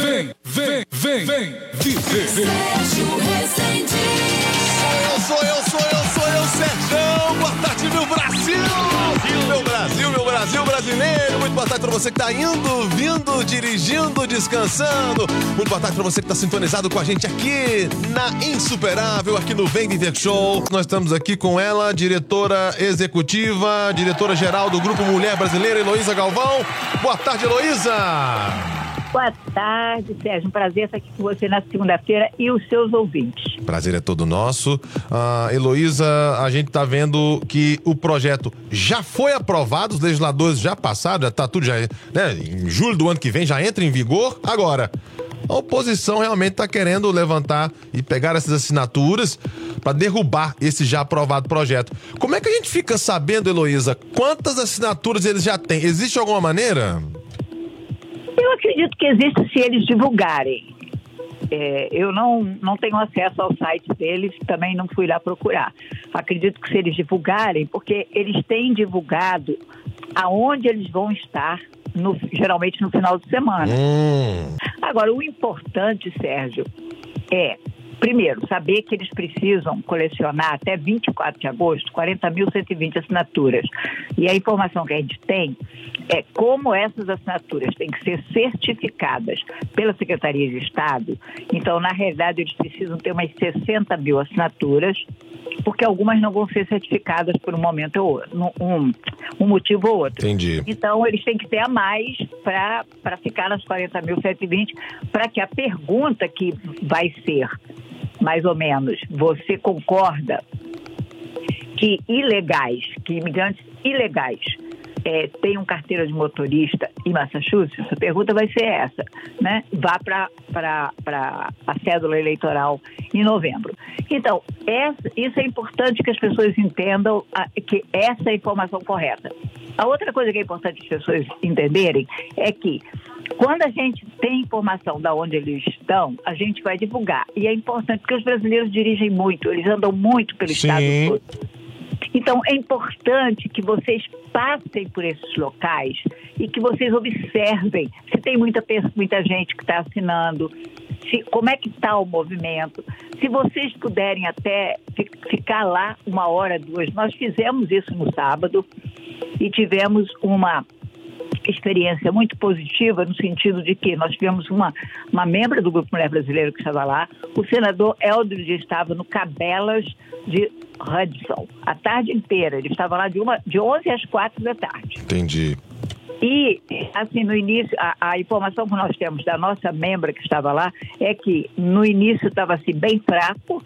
vem, vem, vem, vem, viver. Eu sou, eu sou, eu sou, eu, Sérgio. Boa tarde, meu Brasil. Meu Brasil, meu Brasil brasileiro. Muito boa tarde pra você que tá indo, vindo, dirigindo, descansando. Muito boa tarde pra você que tá sintonizado com a gente aqui na Insuperável, aqui no Vem Viver Show. Nós estamos aqui com ela, diretora executiva, diretora geral do Grupo Mulher Brasileira, Heloísa Galvão. Boa tarde, Heloísa. Boa tarde, Sérgio. Um prazer estar aqui com você na segunda-feira e os seus ouvintes. Prazer é todo nosso. Uh, Heloísa, a gente está vendo que o projeto já foi aprovado, os legisladores já passaram, já está tudo já, né, em julho do ano que vem já entra em vigor. Agora, a oposição realmente está querendo levantar e pegar essas assinaturas para derrubar esse já aprovado projeto. Como é que a gente fica sabendo, Heloísa, quantas assinaturas eles já têm? Existe alguma maneira? Eu acredito que existe se eles divulgarem. É, eu não, não tenho acesso ao site deles, também não fui lá procurar. Acredito que se eles divulgarem, porque eles têm divulgado aonde eles vão estar, no, geralmente no final de semana. Hum. Agora, o importante, Sérgio, é Primeiro, saber que eles precisam colecionar até 24 de agosto 40.120 assinaturas. E a informação que a gente tem é como essas assinaturas têm que ser certificadas pela Secretaria de Estado. Então, na realidade, eles precisam ter umas 60 mil assinaturas, porque algumas não vão ser certificadas por um momento ou outro, um, um motivo ou outro. Entendi. Então, eles têm que ter a mais para ficar nas 40.120, para que a pergunta que vai ser mais ou menos, você concorda que ilegais, que imigrantes ilegais é, tenham carteira de motorista em Massachusetts? A pergunta vai ser essa, né? Vá para a cédula eleitoral em novembro. Então, essa, isso é importante que as pessoas entendam a, que essa é a informação correta. A outra coisa que é importante as pessoas entenderem é que quando a gente tem informação de onde eles estão, a gente vai divulgar. E é importante porque os brasileiros dirigem muito, eles andam muito pelo Sim. estado todo. Então, é importante que vocês passem por esses locais e que vocês observem se tem muita, muita gente que está assinando, se, como é que está o movimento. Se vocês puderem até ficar lá uma hora, duas, nós fizemos isso no sábado e tivemos uma experiência muito positiva no sentido de que nós tivemos uma, uma membro do Grupo Mulher Brasileiro que estava lá, o senador Eldridge estava no Cabelas de Hudson, a tarde inteira, ele estava lá de, uma, de 11 às 4 da tarde. Entendi. E, assim, no início, a, a, informação que nós temos da nossa membra que estava lá é que no início estava assim, bem fraco,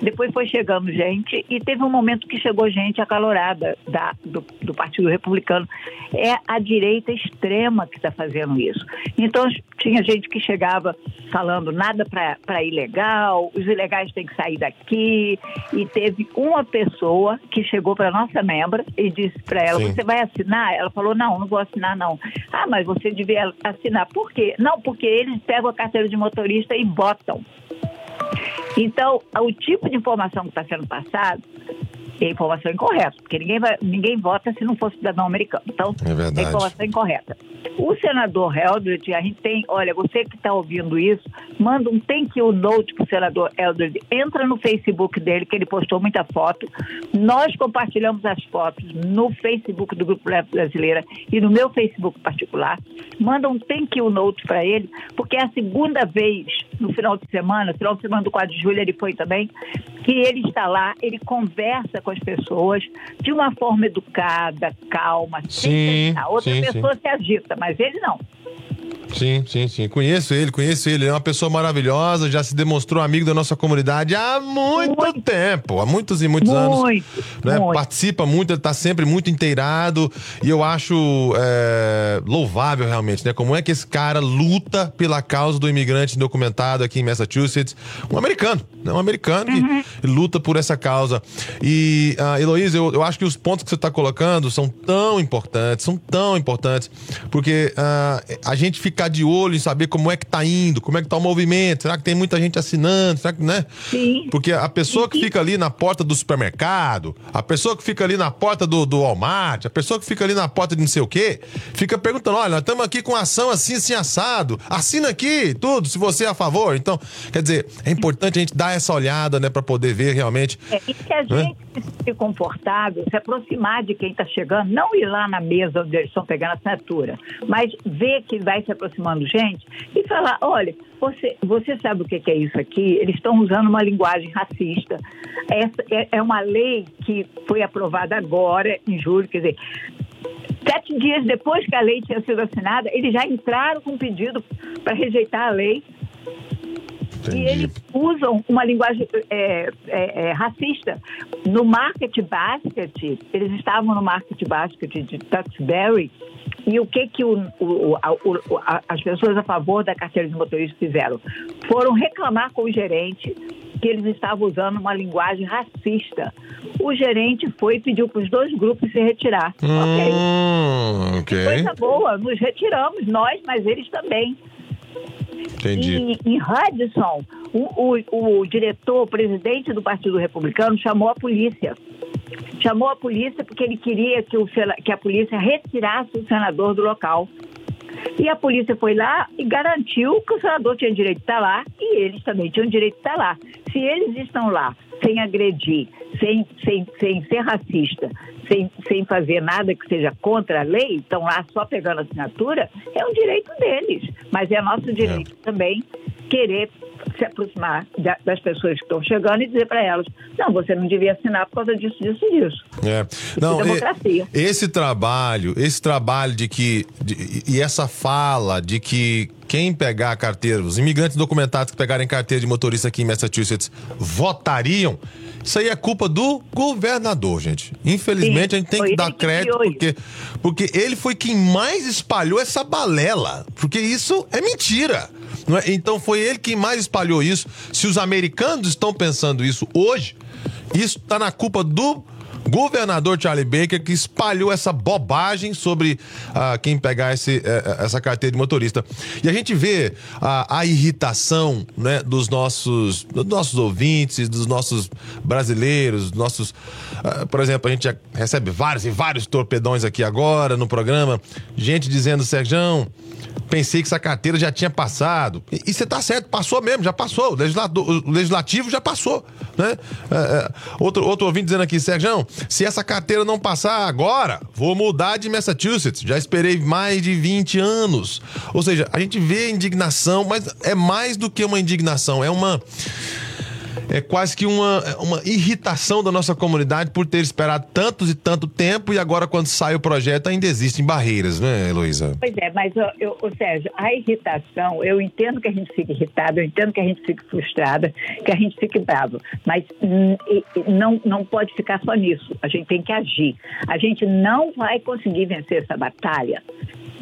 depois foi chegando gente e teve um momento que chegou gente acalorada da, do, do Partido Republicano. É a direita extrema que está fazendo isso. Então tinha gente que chegava falando nada para ilegal, os ilegais têm que sair daqui. E teve uma pessoa que chegou para nossa membra e disse para ela: Sim. Você vai assinar? Ela falou: Não, não vou assinar, não. Ah, mas você devia assinar. Por quê? Não, porque eles pegam a carteira de motorista e botam. Então, o tipo de informação que está sendo passado é informação incorreta, porque ninguém, vai, ninguém vota se não for cidadão americano. Então, é, verdade. é informação incorreta. O senador Eldred, a gente tem, olha, você que está ouvindo isso, manda um thank you note para o senador Eldred, entra no Facebook dele, que ele postou muita foto. Nós compartilhamos as fotos no Facebook do Grupo Leve Brasileira e no meu Facebook particular. Manda um thank you note para ele, porque é a segunda vez no final de semana, no final de semana do 4 de julho ele foi também, que ele está lá, ele conversa com as pessoas de uma forma educada, calma, sim, sem Outra sim, pessoa sim. se agita, mas ele não. Sim, sim, sim. Conheço ele, conheço ele. Ele é uma pessoa maravilhosa, já se demonstrou amigo da nossa comunidade há muito, muito. tempo, há muitos e muitos muito, anos. Né? Muito. Participa muito, ele está sempre muito inteirado. E eu acho é, louvável realmente, né? Como é que esse cara luta pela causa do imigrante indocumentado aqui em Massachusetts. Um americano, né? Um americano Uhum. que luta por essa causa. E, uh, Heloísa, eu, eu acho que os pontos que você está colocando são tão importantes, são tão importantes, porque uh, a gente fica ficar de olho em saber como é que tá indo, como é que tá o movimento, será que tem muita gente assinando, será que, né? Sim. Porque a pessoa que fica ali na porta do supermercado, a pessoa que fica ali na porta do, do Walmart, a pessoa que fica ali na porta de não sei o quê, fica perguntando, olha, nós estamos aqui com ação assim, assim, assado, assina aqui, tudo, se você é a favor. Então, quer dizer, é importante a gente dar essa olhada, né, para poder ver realmente. É, e que a né? gente se sentir confortável, se aproximar de quem está chegando, não ir lá na mesa onde eles estão pegando a assinatura, mas ver que vai se aproximando gente e falar, olha, você, você sabe o que é isso aqui? Eles estão usando uma linguagem racista. Essa é, é uma lei que foi aprovada agora, em julho, quer dizer, sete dias depois que a lei tinha sido assinada, eles já entraram com pedido para rejeitar a lei. E Entendi. eles usam uma linguagem é, é, é, racista. No Market Basket, eles estavam no Market Basket de Tuxbury, e o que, que o, o, a- o- a- as pessoas a favor da carteira de motorista fizeram? Foram reclamar com o gerente que eles estavam usando uma linguagem racista. O gerente foi e pediu para os dois grupos se retirar. Ok. Hum, ok. Coisa boa, nos retiramos, nós, mas eles também. Entendi. E em Hudson, o, o, o diretor, o presidente do Partido Republicano, chamou a polícia. Chamou a polícia porque ele queria que, o, que a polícia retirasse o senador do local. E a polícia foi lá e garantiu que o senador tinha direito de estar lá e eles também tinham direito de estar lá. Se eles estão lá sem agredir, sem, sem, sem ser racista, sem, sem fazer nada que seja contra a lei, estão lá só pegando assinatura, é um direito deles. Mas é nosso direito também querer se aproximar da- das pessoas que estão chegando e dizer para elas: não, você não devia assinar por causa disso, disso e disso. É. Não, democracia. e- esse trabalho, esse trabalho de que. de- e essa fala de que quem pegar a carteira, os imigrantes documentados que pegarem carteira de motorista aqui em Massachusetts votariam. Isso aí é culpa do governador, gente. Infelizmente, Sim, a gente tem que dar que crédito criou porque, porque ele foi quem mais espalhou essa balela. Porque isso é mentira. É? Então foi ele quem mais espalhou isso. Se os americanos estão pensando isso hoje, isso está na culpa do governador Charlie Baker que espalhou essa bobagem sobre ah, quem pegar esse, eh, essa carteira de motorista. E a gente vê a, a irritação né, dos, nossos, dos nossos ouvintes, dos nossos brasileiros, nossos. ah, por exemplo, a gente recebe vários e vários torpedões aqui agora no programa. Gente dizendo, Serjão. Pensei que essa carteira já tinha passado. E você tá certo, passou mesmo, já passou. O, legislador- o legislativo já passou. Né? É, outro, outro ouvinte dizendo aqui, Sérgio, se essa carteira não passar agora, vou mudar de Massachusetts. Já esperei mais de 20 anos. Ou seja, a gente vê indignação, mas é mais do que uma indignação, é uma. É quase que uma, uma irritação da nossa comunidade por ter esperado tantos e tanto tempo e agora, quando sai o projeto, ainda existem barreiras, né, Heloísa? Pois é, mas, eu, eu, Sérgio, a irritação, eu entendo que a gente fique irritado, eu entendo que a gente fique frustrada, que a gente fique bravo, mas não, não pode ficar só nisso, a gente tem que agir. A gente não vai conseguir vencer essa batalha,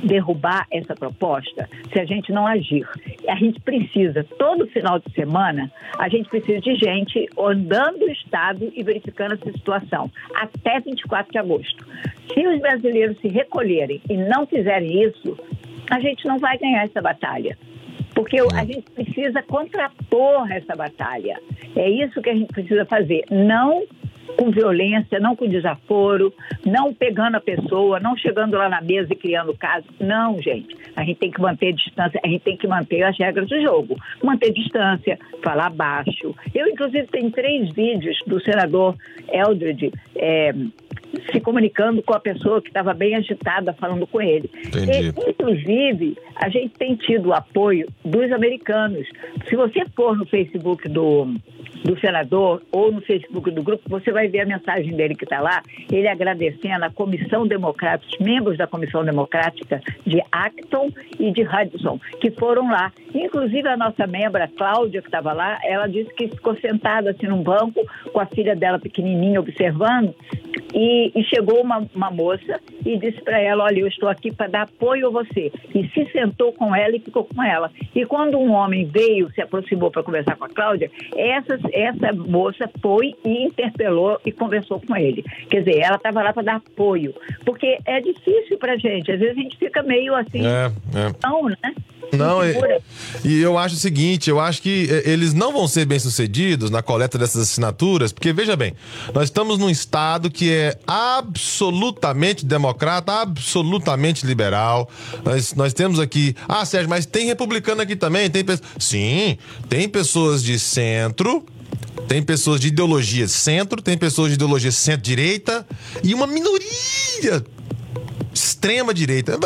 derrubar essa proposta, se a gente não agir. A gente precisa, todo final de semana, a gente precisa de gente andando o Estado e verificando essa situação, até 24 de agosto. Se os brasileiros se recolherem e não fizerem isso, a gente não vai ganhar essa batalha. Porque a gente precisa contrapor essa batalha. É isso que a gente precisa fazer. Não com violência, não com desaforo, não pegando a pessoa, não chegando lá na mesa e criando caso. Não, gente. A gente tem que manter distância, a gente tem que manter as regras do jogo. Manter distância, falar baixo. Eu, inclusive, tenho três vídeos do senador Eldred. eh, se comunicando com a pessoa que estava bem agitada, falando com ele. E, inclusive, a gente tem tido o apoio dos americanos. Se você for no Facebook do, do senador ou no Facebook do grupo, você vai ver a mensagem dele que está lá, ele agradecendo a Comissão Democrática, os membros da Comissão Democrática de Acton e de Hudson, que foram lá. Inclusive a nossa membra, Cláudia, que estava lá, ela disse que ficou sentada assim num banco com a filha dela pequenininha observando e, e chegou uma, uma moça e disse para ela: Olha, eu estou aqui para dar apoio a você. E se sentou com ela e ficou com ela. E quando um homem veio, se aproximou para conversar com a Cláudia, essa, essa moça foi e interpelou e conversou com ele. Quer dizer, ela estava lá para dar apoio. Porque é difícil para gente. Às vezes a gente fica meio assim. É, é. Não, né? Não, e, e, eu acho o seguinte, eu acho que eh, eles não vão ser bem-sucedidos na coleta dessas assinaturas, porque veja bem, nós estamos num estado que é absolutamente democrata, absolutamente liberal. Nós, nós temos aqui, ah, Sérgio, mas tem republicano aqui também, tem Sim, tem pessoas de centro, tem pessoas de ideologia centro, tem pessoas de ideologia centro-direita e uma minoria extrema direita.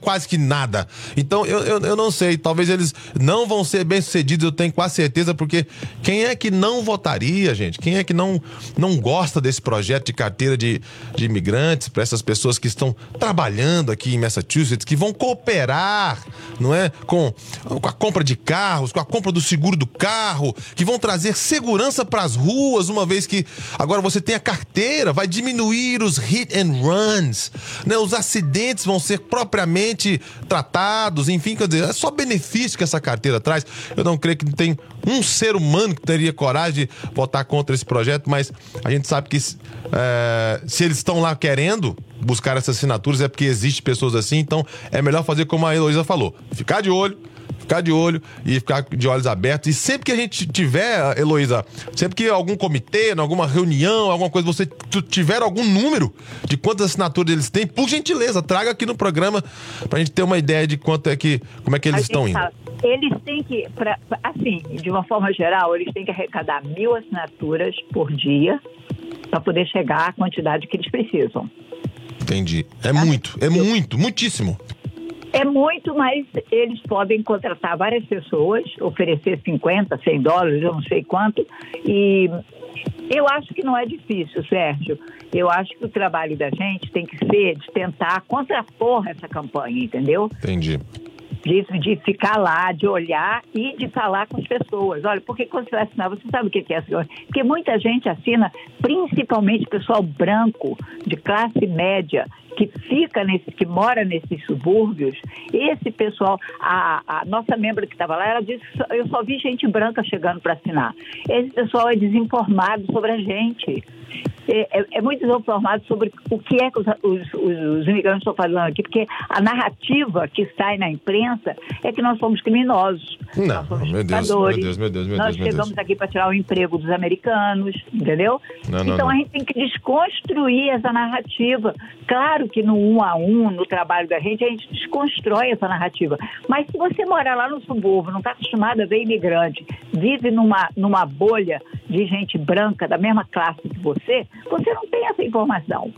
Quase que nada. Então, eu, eu, eu, não sei. Talvez eles não vão ser bem-sucedidos, eu tenho quase certeza, porque quem é que não votaria, gente? Quem é que não, não gosta desse projeto de carteira de, de imigrantes para essas pessoas que estão trabalhando aqui em Massachusetts, que vão cooperar, não é? Com, com a compra de carros, com a compra do seguro do carro, que vão trazer segurança para as ruas, uma vez que agora você tem a carteira, vai diminuir os hit and runs, né? Os acidentes acidentes vão ser propriamente tratados, enfim, quer dizer, é só benefício que essa carteira traz. Eu não creio que tem um ser humano que teria coragem de votar contra esse projeto, mas a gente sabe que é, se eles estão lá querendo buscar essas assinaturas é porque existe pessoas assim, então é melhor fazer como a Heloísa falou, ficar de olho ficar de olho e ficar de olhos abertos. E sempre que a gente tiver, Heloísa, sempre que algum comitê, alguma reunião, alguma coisa, você tiver algum número de quantas assinaturas eles têm, por gentileza, traga aqui no programa pra gente ter uma ideia de quanto é que, como é que eles estão indo. Eles têm que, pra, assim, de uma forma geral, eles têm que arrecadar mil assinaturas por dia para poder chegar à quantidade que eles precisam. Entendi. É muito, é muito, muitíssimo. É muito, mas eles podem contratar várias pessoas, oferecer 50, 100 dólares, eu não sei quanto, e eu acho que não é difícil, Sérgio. Eu acho que o trabalho da gente tem que ser de tentar contrapor essa campanha, entendeu? Entendi de, de ficar lá, de olhar e de falar com as pessoas. Olha, porque quando você vai assinar, você sabe o que é senhor? Porque muita gente assina, principalmente pessoal branco, de classe média, que fica nesse, que mora nesses subúrbios, esse pessoal, a, a nossa membro que estava lá, ela disse eu só vi gente branca chegando para assinar. Esse pessoal é desinformado sobre a gente. É, é, é, muito desinformado sobre o que é que os, os, os, imigrantes estão falando aqui, porque a narrativa que sai na imprensa é que nós somos criminosos. Não, nós somos meu Deus, meu Deus, meu Deus, meu Nós Deus, chegamos aqui para tirar o emprego dos americanos, entendeu? Não, então não. a gente tem que desconstruir essa narrativa. Claro que no um a um, no trabalho da gente, a gente desconstrói essa narrativa. Mas se você mora lá no subúrbio, não está acostumado a ver imigrante, vive numa, numa bolha de gente branca da mesma classe que você, você não tem essa informação.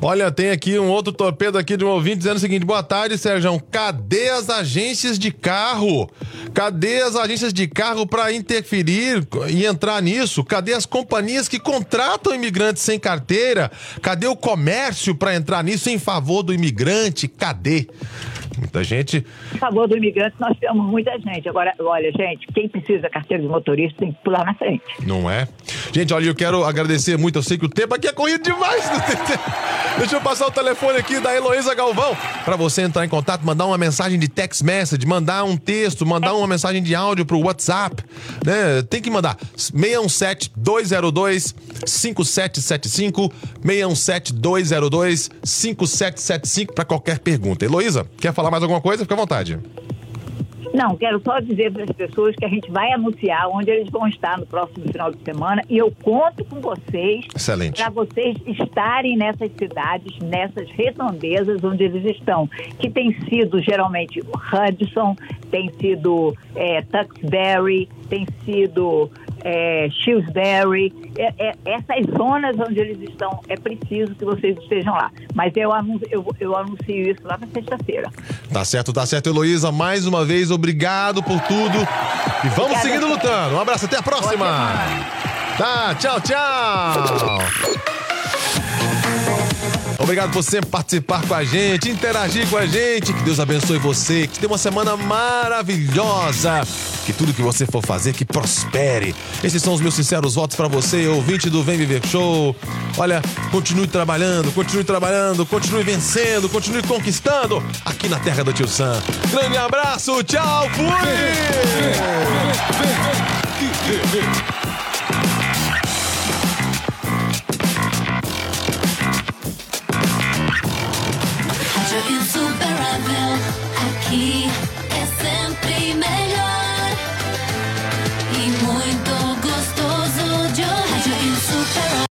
Olha, tem aqui um outro torpedo aqui de um ouvinte dizendo o seguinte: boa tarde, Sérgio. Cadê as agências de carro? Cadê as agências de carro para interferir e entrar nisso? Cadê as companhias que contratam imigrantes sem carteira? Cadê o comércio para entrar nisso em favor do imigrante? Cadê? Muita gente. Em favor do imigrante, nós temos muita gente. Agora, olha, gente, quem precisa carteira de motorista tem que pular na frente. Não é? Gente, olha, eu quero agradecer muito. Eu sei que o tempo aqui é corrido demais. Deixa eu passar o telefone aqui da Heloísa Galvão para você entrar em contato, mandar uma mensagem de text message, mandar um texto, mandar uma mensagem de áudio pro WhatsApp, né? Tem que mandar 617 202 5775 617 202 5775 para qualquer pergunta. Heloísa, quer falar mais alguma coisa? Fica à vontade. Não, quero só dizer para as pessoas que a gente vai anunciar onde eles vão estar no próximo final de semana e eu conto com vocês para vocês estarem nessas cidades, nessas redondezas onde eles estão, que tem sido geralmente Hudson, tem sido é, Tuxbury, tem sido é, Shrewsbury, é, é, essas zonas onde eles estão, é preciso que vocês estejam lá. Mas eu anuncio, eu, eu anuncio isso lá na sexta-feira. Tá certo, tá certo, Heloísa. Mais uma vez, obrigado por tudo. E vamos Obrigada, seguindo lutando. Um abraço, até a próxima. Tá, tchau, tchau. Obrigado por sempre participar com a gente, interagir com a gente. Que Deus abençoe você, que tenha uma semana maravilhosa. Que tudo que você for fazer, que prospere. Esses são os meus sinceros votos para você, ouvinte do Vem Viver Show. Olha, continue trabalhando, continue trabalhando, continue vencendo, continue conquistando aqui na terra do Tio Sam. Grande abraço, tchau, fui!